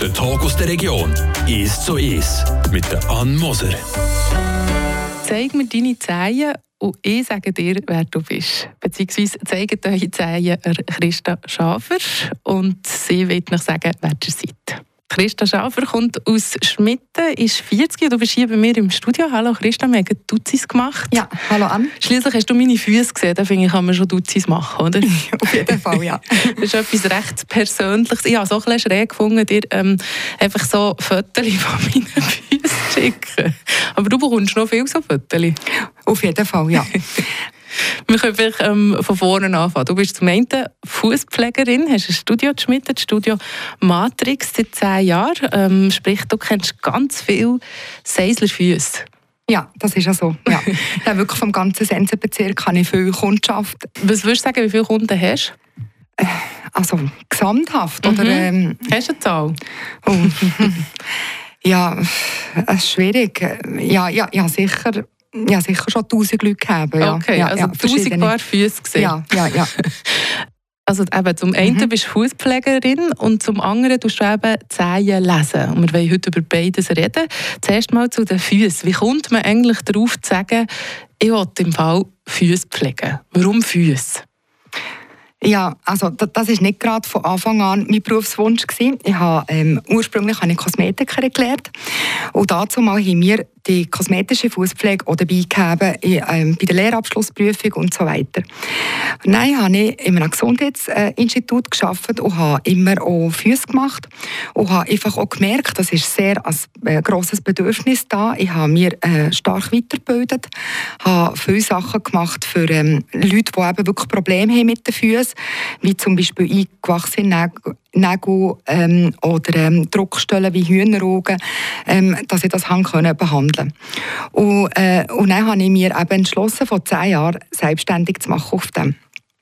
Der Tag aus der Region ist so ist mit der Ann Moser. Zeig mir deine Zehen und ich sage dir, wer du bist. Beziehungsweise zeigen eure Zehen Christa Schafer und sie wird noch sagen, wer ihr seid. Christa Schafer kommt aus Schmitten, ist 40 und du bist hier bei mir im Studio. Hallo Christa, wir haben Duzis gemacht. Ja, hallo Ann. Schließlich hast du meine Füße gesehen, da finde ich, kann man schon Duzis machen, oder? Auf jeden Fall, ja. das ist etwas recht Persönliches. Ich habe auch ein bisschen schräg gefunden, dir ähm, einfach so Fotos von meinen Füßen zu schicken. Aber du bekommst noch viel so Fotos. Auf jeden Fall, ja. Wir können vielleicht ähm, von vorne anfangen. Du bist zum einen Fußpflegerin, hast ein Studio geschmiedet, Studio Matrix seit zehn Jahren. Ähm, sprich, du kennst ganz viele Seislerfüße. Ja, das ist ja so. Ja. ja, wirklich vom ganzen Sensenbezirk habe ich viel Kundschaft. Was würdest du sagen, wie viele Kunden hast du? Äh, also gesamthaft? Mhm. Oder, ähm, hast du eine Zahl? Oh. ja, es ist schwierig. Ja, ja, ja sicher ja, sicher schon tausend Leute gegeben. Ja. Okay, ja, also ja, tausend Paar Füße gesehen. Ja, ja, ja. Also eben, zum einen mhm. bist du Fußpflegerin und zum anderen tust du eben Zehen lesen. Und wir wollen heute über beides reden. Zuerst mal zu den Füßen. Wie kommt man eigentlich darauf zu sagen, ich will im Fall Füße pflegen? Warum Füße? Ja, also das ist nicht gerade von Anfang an mein Berufswunsch gewesen. Ich habe ähm, ursprünglich habe ich Kosmetikerin gelernt und dazu mal haben wir die kosmetische Fußpflege auch dabei ähm, bei der Lehrabschlussprüfung und so weiter. Nein, habe ich in einem Gesundheitsinstitut geschafft und habe immer auch Füße gemacht und habe einfach auch gemerkt, das ist sehr ein äh, grosses Bedürfnis da. Ich habe mir äh, stark weitergebildet, habe viele Sachen gemacht für ähm, Leute, die eben wirklich Probleme haben mit den Füßen, wie zum Beispiel eingewachsene Nägel ähm, oder ähm, Druckstellen wie Hühneraugen, ähm, dass ich das haben können behandeln und, äh, und dann habe ich mir eben entschlossen, vor zehn Jahren selbstständig zu machen auf dem.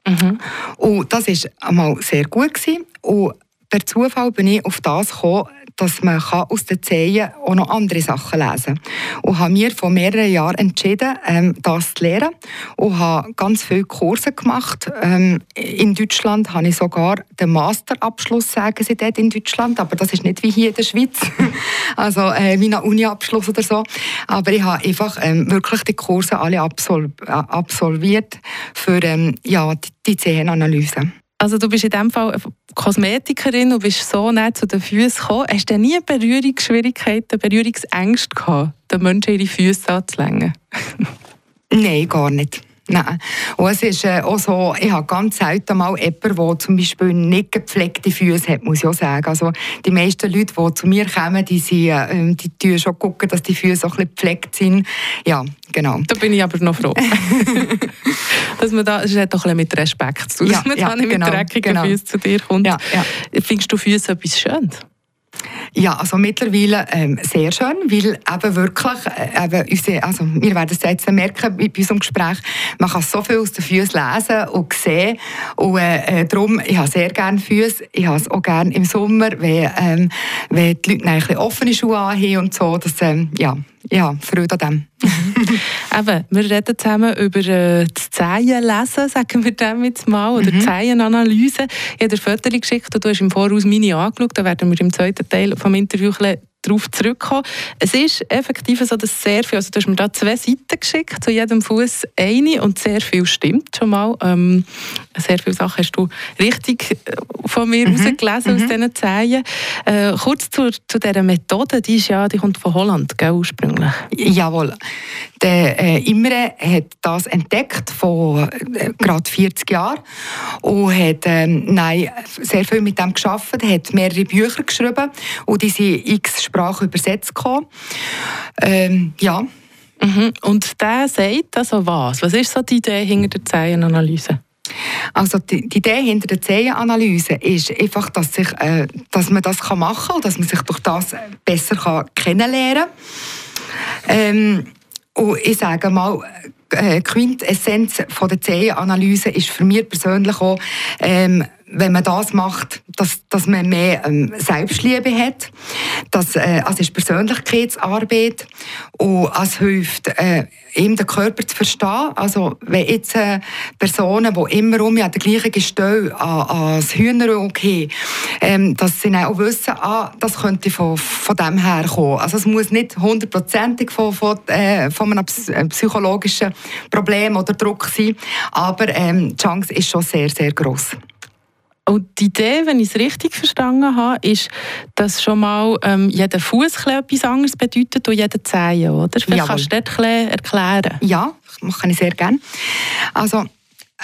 Mhm. Und das war einmal sehr gut gewesen. Und per Zufall bin ich auf das gekommen, dass man aus den Zehen auch noch andere Sachen lesen kann. Und habe mir vor mehreren Jahren entschieden, ähm, das zu lernen und habe ganz viele Kurse gemacht. Ähm, in Deutschland habe ich sogar den Masterabschluss, sagen sie dort in Deutschland, aber das ist nicht wie hier in der Schweiz, also äh, wie ein Uni-Abschluss oder so. Aber ich habe einfach ähm, wirklich die Kurse alle äh, absolviert für ja, die Zehenanalyse. Also du bist in dem Fall Kosmetikerin und bist so nah zu den Füßen gekommen. Hast du nie Berührungsschwierigkeiten, Berührungsängste gehabt, den Menschen ihre Füße anzulängen? Nein, gar nicht. Nein. Und es ist äh, auch so, ich habe ganz selten mal jemanden, der zum Beispiel nicht gepflegte Füße hat, muss ich auch sagen. Also die meisten Leute, die zu mir kommen, die, sind, äh, die tun schon gucken, dass die Füße auch ein bisschen gepflegt sind. Ja, genau. Da bin ich aber noch froh. dass man da, das hat doch ein bisschen mit Respekt zu tun, ja, dass man ja, da nicht genau, mit dreckigen genau. Füßen zu dir kommt. Ja. Findest du Füße etwas Schönes? Ja, also mittlerweile ähm, sehr schön, weil eben wirklich, äh, eben unsere, also wir werden es jetzt merken bei unserem Gespräch, man kann so viel aus den Füßen lesen und sehen und äh, äh darum, ich habe sehr gerne Füße, ich habe es auch gerne im Sommer, wenn, ähm, wenn die Leute ein bisschen offene Schuhe haben und so, das, ähm, ja, ja, Freude an dem. Eben, wir reden zusammen über äh, das Zehenlesen, sagen wir dem jetzt mal, oder mhm. Zehenanalyse. Ich habe dir Fotos geschickt und du hast im Voraus meine angeschaut. Da werden wir im zweiten Teil des Interviews darauf zurückkommen. Es ist effektiv so, dass sehr viel, also du hast mir da zwei Seiten geschickt, zu jedem Fuß eine und sehr viel stimmt schon mal. Ähm, sehr viele Sachen hast du richtig äh, von mir mhm. rausgelesen mhm. aus diesen Zeilen. Äh, kurz zu, zu dieser Methode, die, ist ja, die kommt von Holland, gell, ursprünglich? Jawohl. Der äh, Imre hat das entdeckt vor äh, gerade 40 Jahren und hat ähm, nein, sehr viel mit dem geschafft, hat mehrere Bücher geschrieben und die sind x Sprache übersetzt Ähm, ja. Mhm. Und der sagt also was? Was ist so die Idee hinter der Zeilenanalyse? Also die, die, Idee hinter der Zehenanalyse ist einfach, dass, sich, äh, dass man das machen kann und dass man sich durch das besser kann kennenlernen kann. Ähm, und ich sage mal, äh, Quintessenz von der Zehenanalyse ist für mich persönlich auch, ähm, wenn man das macht, dass, dass man mehr ähm, Selbstliebe hat. Das, äh, also ist Persönlichkeitsarbeit und es hilft, äh, ihm den Körper zu verstehen. Also wenn jetzt äh, Personen, die immer um ja, den gleichen Gestell an, an das Hühnerauge haben, ähm, dass sie dann auch wissen, ah, das könnte von, von dem her kommen. Also es muss nicht hundertprozentig von, von, äh, von einem äh, psychologischen Problem oder Druck sein, aber ähm, die Chance ist schon sehr, sehr groß. Und die Idee, wenn ich es richtig verstanden habe, ist, dass schon mal ähm, jeder Fuß etwas anderes bedeutet und jeder Zehen, oder? Vielleicht Jawohl. kannst du das erklären. Ja, das kann ich sehr gerne. Also,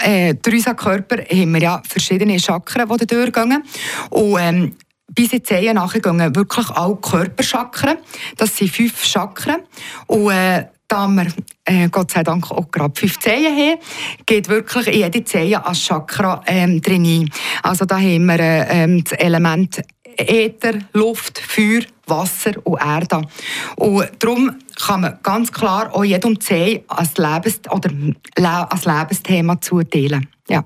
äh, durch unseren Körper haben wir ja verschiedene Chakren, die durchgehen. Und ähm, bis in Zehen nachher gehen wirklich alle Körperchakren. Das sind fünf Chakren. Und äh, da wir äh, Gott sei Dank auch gerade fünf Zehen haben, geht wirklich jede Zehe als Chakra ähm, drin Also da haben wir äh, das Element Äther, Luft, Feuer, Wasser und Erde. Und darum kann man ganz klar auch jedem Zeh als, Lebens oder als Lebensthema zuteilen. Ja.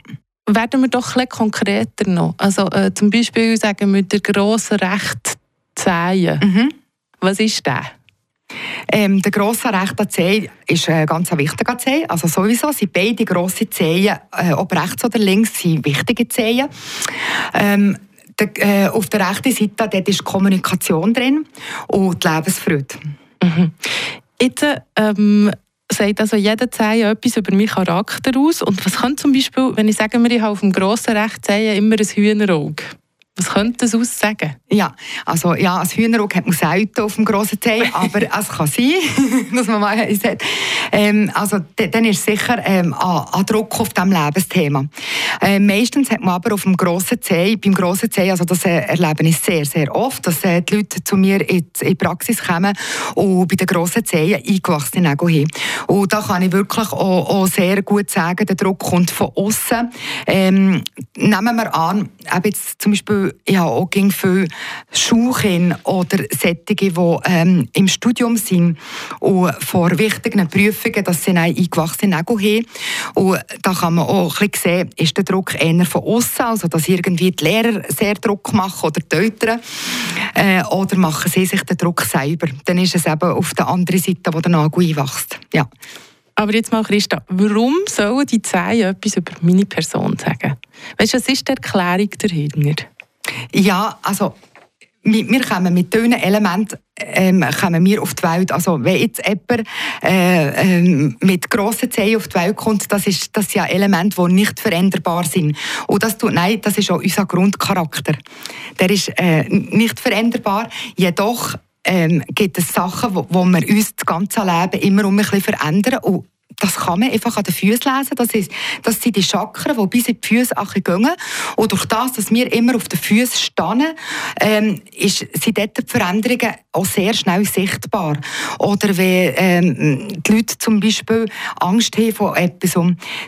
Werden wir doch ein konkreter noch. Also äh, zum Beispiel sagen wir der grosse Recht Zehen. Mhm. Was ist das? Ähm, der grosse rechte Zeh ist ein ganz wichtiger Zeh. Also sowieso sind beide grosse Zehen, äh, ob rechts oder links, sind wichtige Zehen. Ähm, der, äh, auf der rechten Seite dort ist Kommunikation drin und die Lebensfreude. Mhm. Jetzt ähm, sagt also jeder Zeh etwas über meinen Charakter aus. Und was kann zum Beispiel, wenn ich sage, ich habe auf dem grossen rechten Zeh immer ein Hühnerauge? Was könnte das aussagen? Ja, also ja, als Hühnerauge hat man selten auf dem grossen Zeh, aber es kann sein, dass man mal sagt. Ähm, also dann ist sicher ähm, ein Druck auf diesem Lebensthema. Ähm, meistens hat man aber auf dem grossen Zeh, beim grossen Zeh, also das äh, erlebe ich sehr, sehr oft, dass äh, die Leute zu mir in die Praxis kommen und bei den grossen Zehen eingewachsene Nägel haben. Und da kann ich wirklich auch, auch sehr gut sagen, der Druck kommt von außen. Ähm, nehmen wir an, jetzt zum Beispiel ich habe auch viele Schulkinder oder Sättige, die ähm, im Studium sind und vor wichtigen Prüfungen, dass sie eingewachsene Nägel haben. Und da kann man auch ein bisschen sehen, ist der Druck eher von außen, also dass irgendwie die Lehrer sehr Druck machen oder die Eltern, äh, oder machen sie sich den Druck selber. Dann ist es eben auf der anderen Seite, wo der Nagel einwächst. Ja. Aber jetzt mal, Christa, warum sollen die Zehen etwas über meine Person sagen? Weißt du, was ist die Erklärung dahinter? Ja, also wir, kommen mit diesen Elementen ähm, kommen wir auf die Welt. Also wenn jetzt jemand äh, äh, mit grossen Zehen auf die Welt kommt, das ist das ja Elemente, die nicht veränderbar sind. Und das tut, nein, das ist auch unser Grundcharakter. Der ist äh, nicht veränderbar, jedoch ähm, gibt es Sachen, wo, wo wir uns das ganze Leben immer um ein bisschen verändern und das kann man einfach an den Füßen lesen. Das, ist, das sind die Chakren, die bis in die Füße gehen. Und durch das, dass wir immer auf den Füßen stehen, ähm, ist, sind dort die Veränderungen auch sehr schnell sichtbar. Oder wenn ähm, die Leute zum Beispiel Angst haben vor etwas,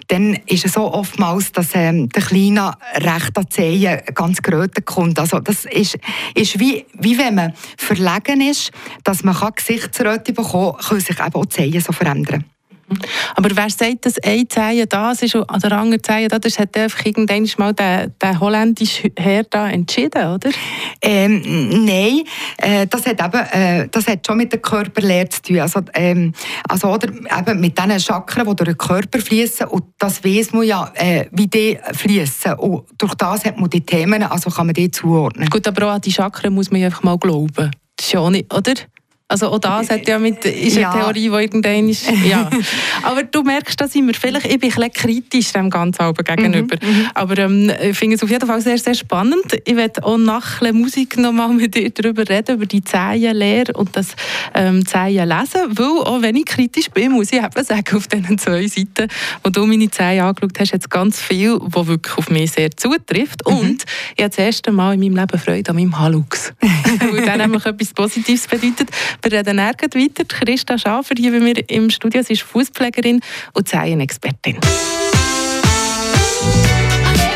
dann ist es so oftmals, dass ähm, der kleine rechte Zehen ganz gerötet kommt. Also das ist, ist wie, wie wenn man verlegen ist, dass man Gesichtsröte bekommen kann, können sich eben auch die Zehen so verändern. Aber wer sagt, dass ein Zehen das ist und der andere Zehen das, das hat einfach irgendwann mal der, der holländische Herr da entschieden, oder? Ähm, nein, äh, das, hat eben, äh, das hat schon mit der Körperlehre zu tun. Also, ähm, also oder eben mit diesen Chakren, die durch den Körper fließen und das weiß man ja, äh, wie die fließen. Und durch das hat man die Themen, also kann man die zuordnen. Gut, aber auch an die Chakren muss man einfach mal glauben. Das ist ja nicht, oder? Also auch das hat ja mit, ist ja. eine Theorie, die irgendwann ist. Ja. Aber du merkst, dass ich mir vielleicht, ich bin ein bisschen kritisch dem ganzen gegenüber. Mhm, mhm, Aber ähm, ich finde es auf jeden Fall sehr, sehr spannend. Ich werde auch nach der Musik noch mal mit dir darüber reden, über die Zehenlehre und das ähm, Zehen lesen. Weil auch wenn ich kritisch bin, muss ich eben sagen, auf diesen zwei Seiten, wo du meine Zehen angeschaut hast, jetzt ganz viel, was wirklich auf mich sehr zutrifft. Mhm. Und ich habe das erste Mal in meinem Leben Freude an meinem Halux. weil das nämlich etwas Positives bedeutet. Wir reden nirgends weiter. Christa Schafer hier bei mir im Studio. Sie ist Fußpflegerin und Zehenexpertin.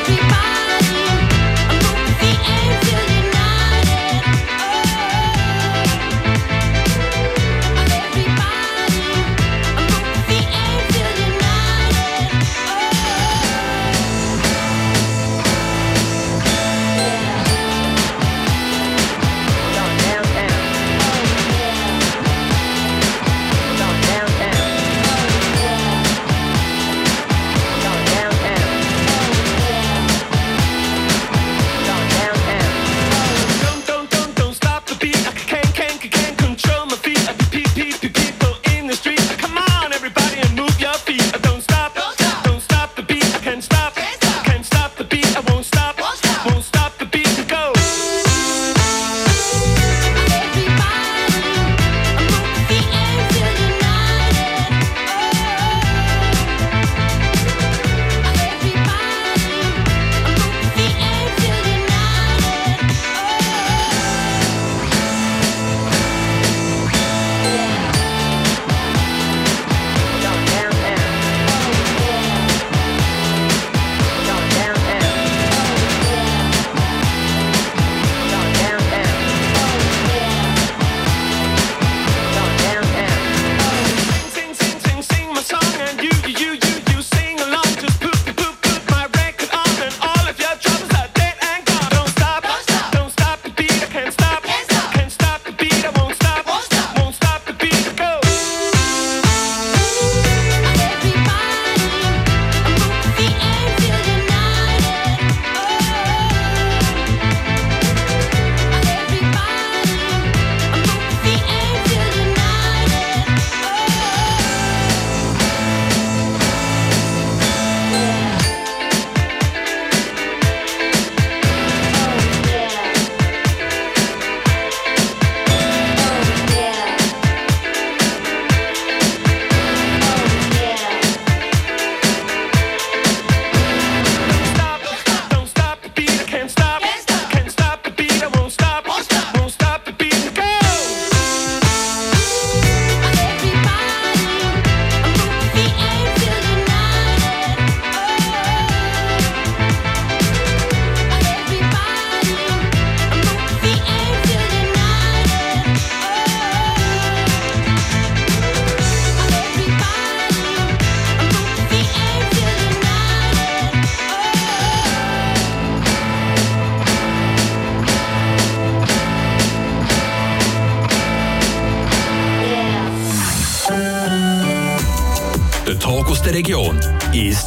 Tag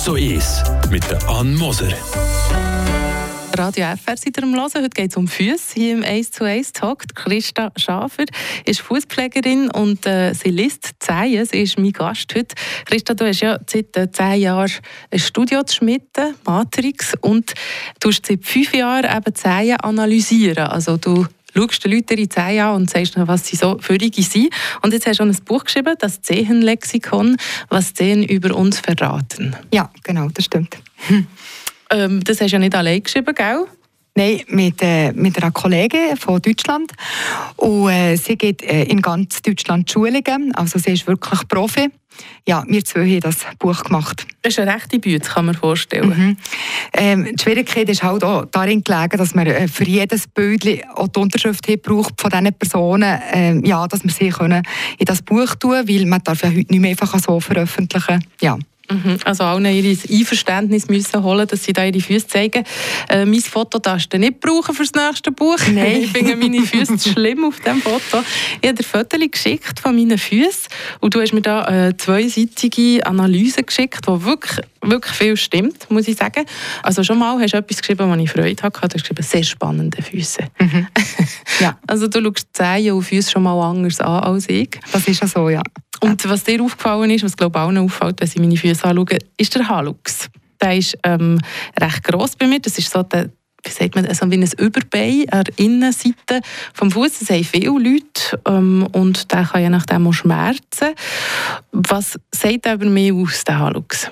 1 zu 1 mit der Ann Moser. Radio FR seid ihr am Hören. Heute geht es um Füße. Hier im 1 zu 1 Talk. Christa Schafer ist Fußpflegerin und äh, sie liest Zehen. Sie ist mein Gast heute. Christa, du hast ja seit äh, 10 Jahren ein Studio zu Schmitten, Matrix, und du hast seit 5 Jahren eben Zehen analysieren. Also du schaust den Leuten ihre Zehen an und sagst ihnen, was sie so Völlige sind. Und jetzt hast du auch ein Buch geschrieben, das Zehenlexikon, was Zehen über uns verraten. Ja, genau, das stimmt. Ähm, das hast du ja nicht allein geschrieben, gell? Nein, mit, äh, mit einer Kollegin von Deutschland. Und äh, sie geht äh, in ganz Deutschland Schulungen. Also sie ist wirklich Profi. Ja, wir zwei haben das Buch gemacht. Das ist eine rechte Bühne, kann man vorstellen. Mhm. Ähm, die Schwierigkeit ist halt auch darin gelegen, dass man äh, für jedes Bild auch die Unterschrift braucht von diesen Personen, äh, ja, dass wir sie können in das Buch tun können, weil man darf ja heute nicht mehr einfach so veröffentlichen. Ja. Mhm. Also allen ihr Einverständnis müssen holen, dass sie da ihre Füße zeigen. Äh, mein Foto darfst du nicht brauchen für das nächste Buch. Nein. ich finde meine Füße schlimm auf dem Foto. Ich habe dir Fotos geschickt von meinen Füßen und du hast mir da eine zweiseitige Analyse geschickt, die wirklich, wirklich viel stimmt, muss ich sagen. Also schon mal hast du etwas geschrieben, wo ich Freude hatte. Du hast geschrieben, sehr spannende Füße. Mhm. Ja. Also du schaust die Zehen und Füße schon mal anders an als ich. Das ist ja so, ja. Und was dir aufgefallen ist, was glaube ich allen auffällt, wenn sie meine Füße anschauen, ist der Halux. Der ist ähm, recht gross bei mir. Das ist so der, wie sagt man, so wie ein Überbein an der Innenseite vom Fuß. Das haben viele Leute ähm, und der kann je nachdem auch schmerzen. Was sagt über mich aus, der Halux?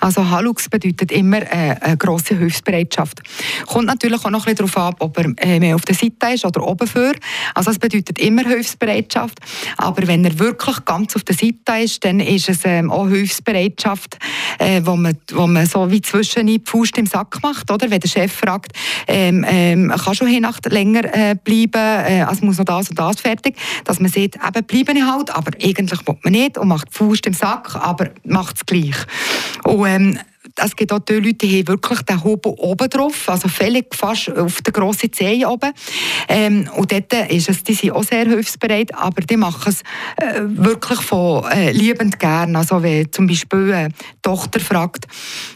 Also Halux bedeutet immer äh, eine grosse Hilfsbereitschaft. Kommt natürlich auch noch ein bisschen darauf ab, ob er äh, mehr auf der Seite ist oder oben für. Also es bedeutet immer Hilfsbereitschaft. Aber wenn er wirklich ganz auf der Seite ist, dann ist es ähm, auch Hilfsbereitschaft, äh, wo, man, wo man so wie zwischen die Faust im Sack macht. Oder? Wenn der Chef fragt, ähm, ähm, kann schon eine Nacht länger äh, bleiben, äh, also muss noch das und das fertig, dass man sieht, eben bleibe ich halt, aber eigentlich will man nicht und macht die Faust im Sack, aber macht es gleich. Und ähm, es gibt auch die Leute, die haben wirklich den Hobel oben drauf, also völlig fast auf der grossen Zehe oben. Ähm, und dort ist es, die sind auch sehr hilfsbereit, aber die machen es äh, wirklich von äh, liebend gern. Also wenn zum Beispiel eine Tochter fragt,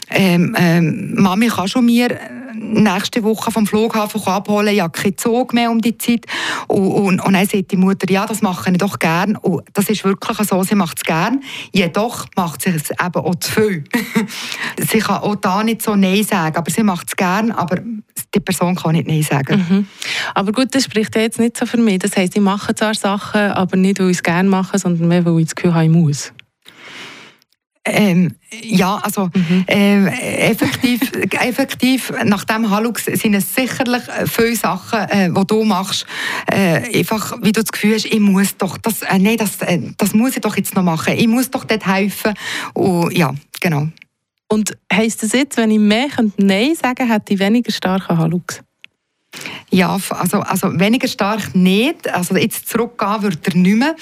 ähm, ähm, Mami, kannst du mir nächste Woche vom Flughafen abholen, ich habe keinen Zug mehr um die Zeit. Und, und, und dann sagt die Mutter, ja, das mache ich doch gern. Und das ist wirklich so, sie macht es gern. Jedoch macht sie es eben auch zu viel. sie kann auch da nicht so Nein sagen, aber sie macht es gern, aber die Person kann nicht Nein sagen. Mhm. Aber gut, das spricht ja jetzt nicht so für mich. Das heisst, ich mache zwar Sachen, aber nicht, weil ich es gerne mache, sondern mehr, weil ich das Gefühl habe, ich muss. Ähm, ja, also mhm. ähm, effektiv, effektiv, nach dem Halux sind es sicherlich viele Sachen, äh, die du machst, äh, einfach, wie du das Gefühl hast, ich muss doch, das, äh, nee, das, äh, das muss ich doch jetzt noch machen, ich muss doch dort helfen. Und, ja, genau. Und heisst das jetzt, wenn ich mehr Nein sagen hätte ich weniger starken Halux? Ja, also, also weniger stark nicht. Also jetzt zurückgehen würde er nicht mehr.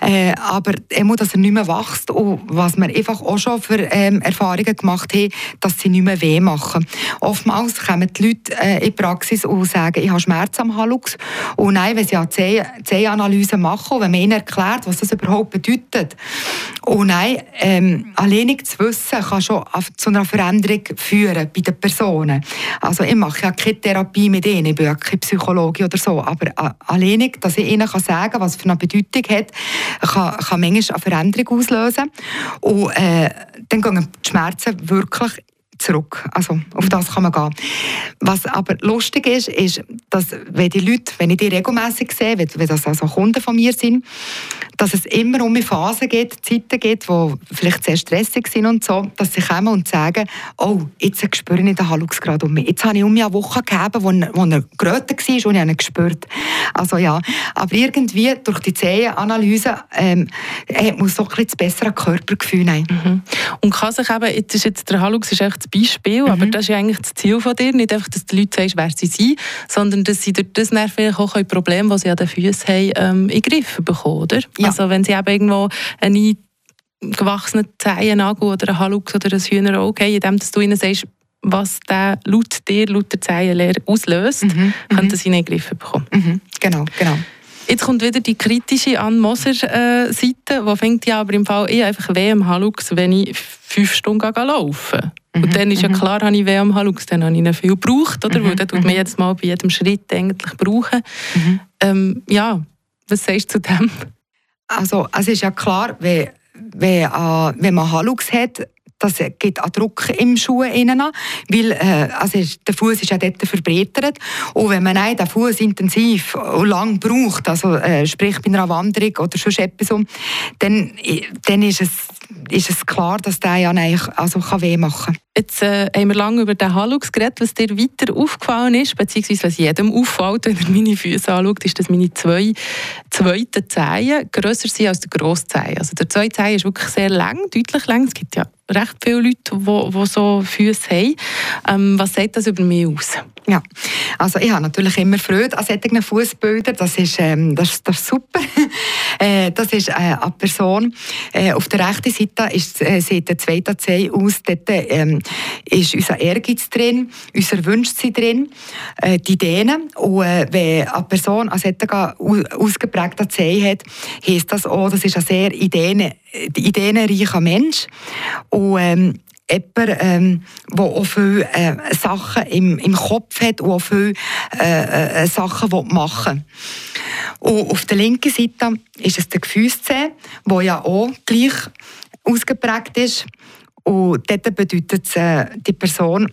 Äh, aber immer, dass er nicht mehr wächst. Und was wir einfach auch schon für ähm, Erfahrungen gemacht haben, dass sie nicht mehr weh machen. Oftmals kommen die Leute äh, in die Praxis und sagen, ich habe Schmerz am Hallux. Und nein, wenn sie eine Zehanalyse machen, wenn man ihnen erklärt, was das überhaupt bedeutet. Und nein, ähm, alleinig zu wissen, kann schon zu einer Veränderung führen bei den Personen. Also ich mache ja keine Therapie mit ihnen, ich bin ja keine Psychologie oder so, aber äh, alleinig, dass ich ihnen kann sagen kann, was für eine Bedeutung hat, kann, kann manchmal eine Veränderung auslösen. Und äh, dann gehen die Schmerzen wirklich zurück. Also auf das kann man gehen. Was aber lustig ist, ist, dass wenn die Leute, wenn ich die regelmäßig sehe, wenn, wenn das also Kunden von mir sind, dass es immer um Phasen geht, Zeiten geht, die vielleicht sehr stressig sind und so, dass sie kommen und sagen, oh, jetzt spüre ich den Hallux gerade um mich. Jetzt habe ich um mich eine Woche gegeben, wo, wo er gerötet war und ich habe ihn gespürt. Also ja, aber irgendwie durch die Zehenanalyse ähm, man so ein bisschen das bessere Körpergefühl. Mhm. Und kann sich eben, jetzt ist jetzt der Hallux ist echt Beispiel, mhm. aber das ist ja eigentlich das Ziel von dir, nicht einfach, dass die Leute sagen, wer sie sind, sondern dass sie durch das vielleicht auch Probleme, die sie an den Füßen haben, ähm, in den Griff bekommen, oder? Ja. Also wenn sie eben irgendwo eine gewachsene Zehennagel oder ein Halux oder ein Hühnerauge haben, indem du ihnen sagst, was der laut dir, laut der Zehenlehre auslöst, mhm, mhm. können sie in den Griff bekommen. Mhm, genau, genau. Jetzt kommt wieder die kritische Ann Moser-Seite, äh, die findet ja aber im Fall ich einfach weh am Halux, wenn ich fünf Stunden laufen mhm. Und dann ist ja mhm. klar, habe ich weh am Halux, dann habe ich ihn viel gebraucht, oder? Mhm. Weil tut man mhm. jedes Mal bei jedem Schritt eigentlich brauchen. Mhm. Ähm, ja, was sagst du zu dem? Also, es ist ja klar, wenn, wenn, äh, wenn man Halux hat, das gibt auch Druck im Schuh innen weil äh, also der Fuß ist ja dort verbreitert und wenn man den Fuß intensiv und lang braucht, also äh, sprich bei einer Wanderung oder schon etwas um, dann, dann ist es ist es klar, dass der ja eigentlich also weh machen kann. Jetzt äh, haben wir lange über den Halux geredet. Was dir weiter aufgefallen ist, beziehungsweise was jedem auffällt, wenn er meine Füße anschaut, ist, dass meine zwei zweiten Zehen grösser sind als der grosse Zehen. Also der zweite Zehen ist wirklich sehr lang, deutlich lang. Es gibt ja recht viele Leute, die, die so Füße haben. Ähm, was sagt das über mich aus? Ja, also ich habe natürlich immer Freude an solchen Fußbildern. Das ist, ähm, das, das ist super. äh, das ist äh, eine Person. Äh, auf der rechten Seite ist, äh, sieht der zweite Zeh aus. Dort ähm, ist unser Ehrgeiz drin, unser Wunsch drin, äh, die Ideen. Und äh, wenn eine Person einen solchen ausgeprägten Zeh hat, heisst das auch, das ist ein sehr ideen, ideenreicher Mensch. Und, ähm, jemand, ähm, der auch viele äh, Sachen im, im Kopf hat und auch viele äh, äh, Sachen machen will. Und auf der linken Seite ist es der Gefühlszeh, der ja auch gleich ausgeprägt ist. Und dort bedeutet es, äh, die Person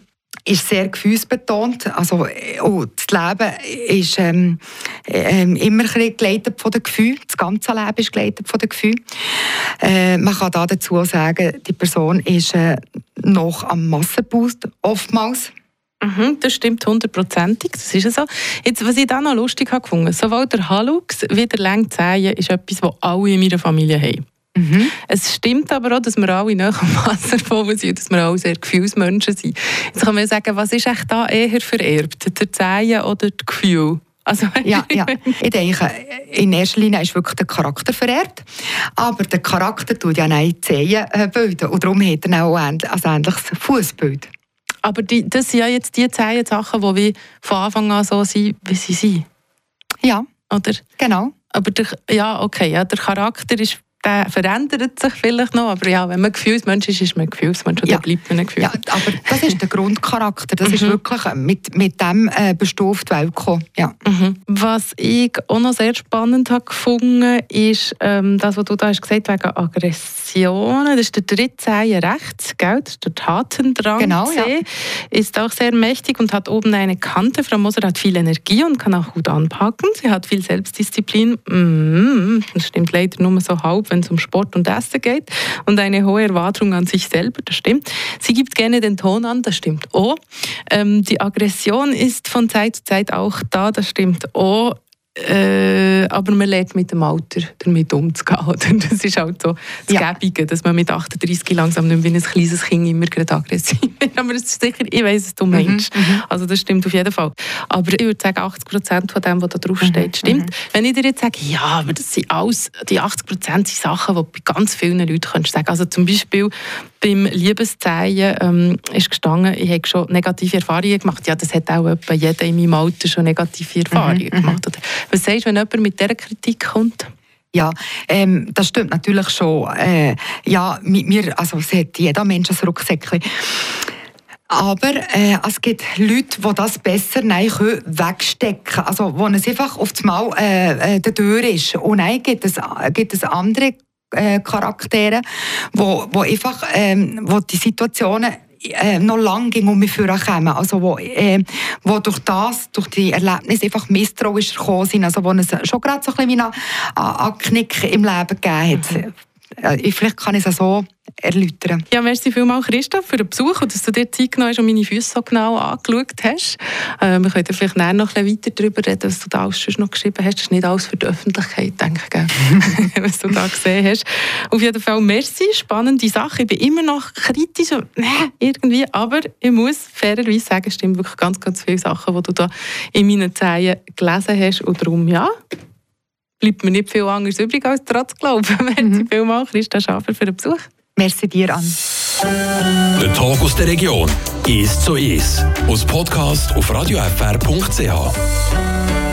ist sehr gefühlsbetont. Also, oh, das Leben ist ähm, ähm, immer geleitet von den Gefühlen. Das ganze Leben ist geleitet von den Gefühlen. Äh, man kann da dazu sagen, die Person ist äh, noch am Massenboost oftmals. Mhm, das stimmt hundertprozentig, das ist so. Jetzt, was ich da noch lustig habe sowohl der Halux wie der Längzehen ist etwas, das alle in meiner Familie haben. Mhm. Es stimmt aber auch, dass wir alle nach am Wasser gekommen sind, dass wir alle sehr Gefühlsmenschen sind. Jetzt kann man sagen, was ist echt da eher vererbt, der Zehen oder das Gefühl? Also, ja, ja, ich denke, in erster Linie ist wirklich der Charakter vererbt. Aber der Charakter tut ja nicht die Zehen äh, bilden. Und darum hat er auch ein ähnliches Fußbild. Aber die, das sind ja jetzt die Zehen Sachen, die von Anfang an so sind, wie sie sind. Ja. Oder? Genau. Aber der, ja, okay, ja, der Charakter ist der verändert sich vielleicht noch, aber ja, wenn man Gefühlsmensch ist, ist man Gefühlsmensch und ja. bleibt man ein Gefühl. Ja, aber das ist der Grundcharakter, das mhm. ist wirklich mit, mit dem äh, bestuft Welt gekommen. Ja. Mhm. Was ich auch noch sehr spannend habe gefunden, ist ähm, das, was du da hast gesagt wegen Aggressionen. Das ist der dritte Zeichen rechts, gell? Das ist der Tatendrang. Genau, ja. Ist auch sehr mächtig und hat oben eine Kante. Frau Moser hat viel Energie und kann auch gut anpacken. Sie hat viel Selbstdisziplin. Mhm. Das stimmt leider nur so halb wenn es um Sport und Essen geht und eine hohe Erwartung an sich selber, das stimmt. Sie gibt gerne den Ton an, das stimmt auch. Ähm, die Aggression ist von Zeit zu Zeit auch da, das stimmt auch. Äh, aber man lernt mit dem Alter damit umzugehen. Das ist halt so das ja. Gäbige, dass man mit 38 langsam nicht mehr wie ein kleines Kind immer gerade aggressiv wird. Aber das ist sicher, ich weiß, was du mhm, meinst. Mhm, also das stimmt auf jeden Fall. Aber ich würde sagen, 80 Prozent von dem, was da drauf steht, mhm, stimmt. Mhm. Wenn ich dir jetzt sage, ja, aber das sind alles, die 80 Prozent sind Sachen, die bei ganz vielen Leuten kannst sagen. Also zum Beispiel beim Liebeszeichen ähm, ist gestanden, ich habe schon negative Erfahrungen gemacht. Ja, das hat auch jeder in meinem Alter schon negative Erfahrungen mhm, gemacht. Oder was sagst du, wenn jemand mit dieser Kritik kommt? Ja, ähm, das stimmt natürlich schon. Äh, ja, mit mir, also es hat jeder Mensch ein Rucksäckchen. Aber äh, es gibt Leute, die das besser nein, können. Also, wo es einfach auf das Mal äh, äh, der Tür ist. Und nein, gibt es, gibt es andere äh, Charaktere, wo, wo einfach ähm, wo die Situationen äh, noch lange ging um mich kommen. Also wo, äh, wo durch das, durch die Erlebnisse einfach misstrauisch gekommen sind. Also wo es schon gerade so ein bisschen wie einen, Knick im Leben gegeben hat. Mhm. Äh, vielleicht kann ich es so erläutern. Ja, merci vielmals, Christoph, für den Besuch und dass du dir Zeit genommen hast und meine Füße so genau angeschaut hast. Äh, wir können vielleicht nachher noch ein weiter darüber reden, was du da alles schon noch geschrieben hast. Das ist nicht alles für die Öffentlichkeit, denke ich, was du da gesehen hast. Auf jeden Fall merci, spannende Sache. Ich bin immer noch kritisch, nee, irgendwie, aber ich muss fairerweise sagen, es stimmt wirklich ganz, ganz viele Sachen, die du da in meinen Zeilen gelesen hast und darum, ja, bleibt mir nicht viel anderes übrig, als trotz Glauben. Merci mhm. vielmals, Christa Schafer, für den Besuch. Merci dir an. Der Tag aus der Region ist so ist. Aus Podcast auf radiofr.ch.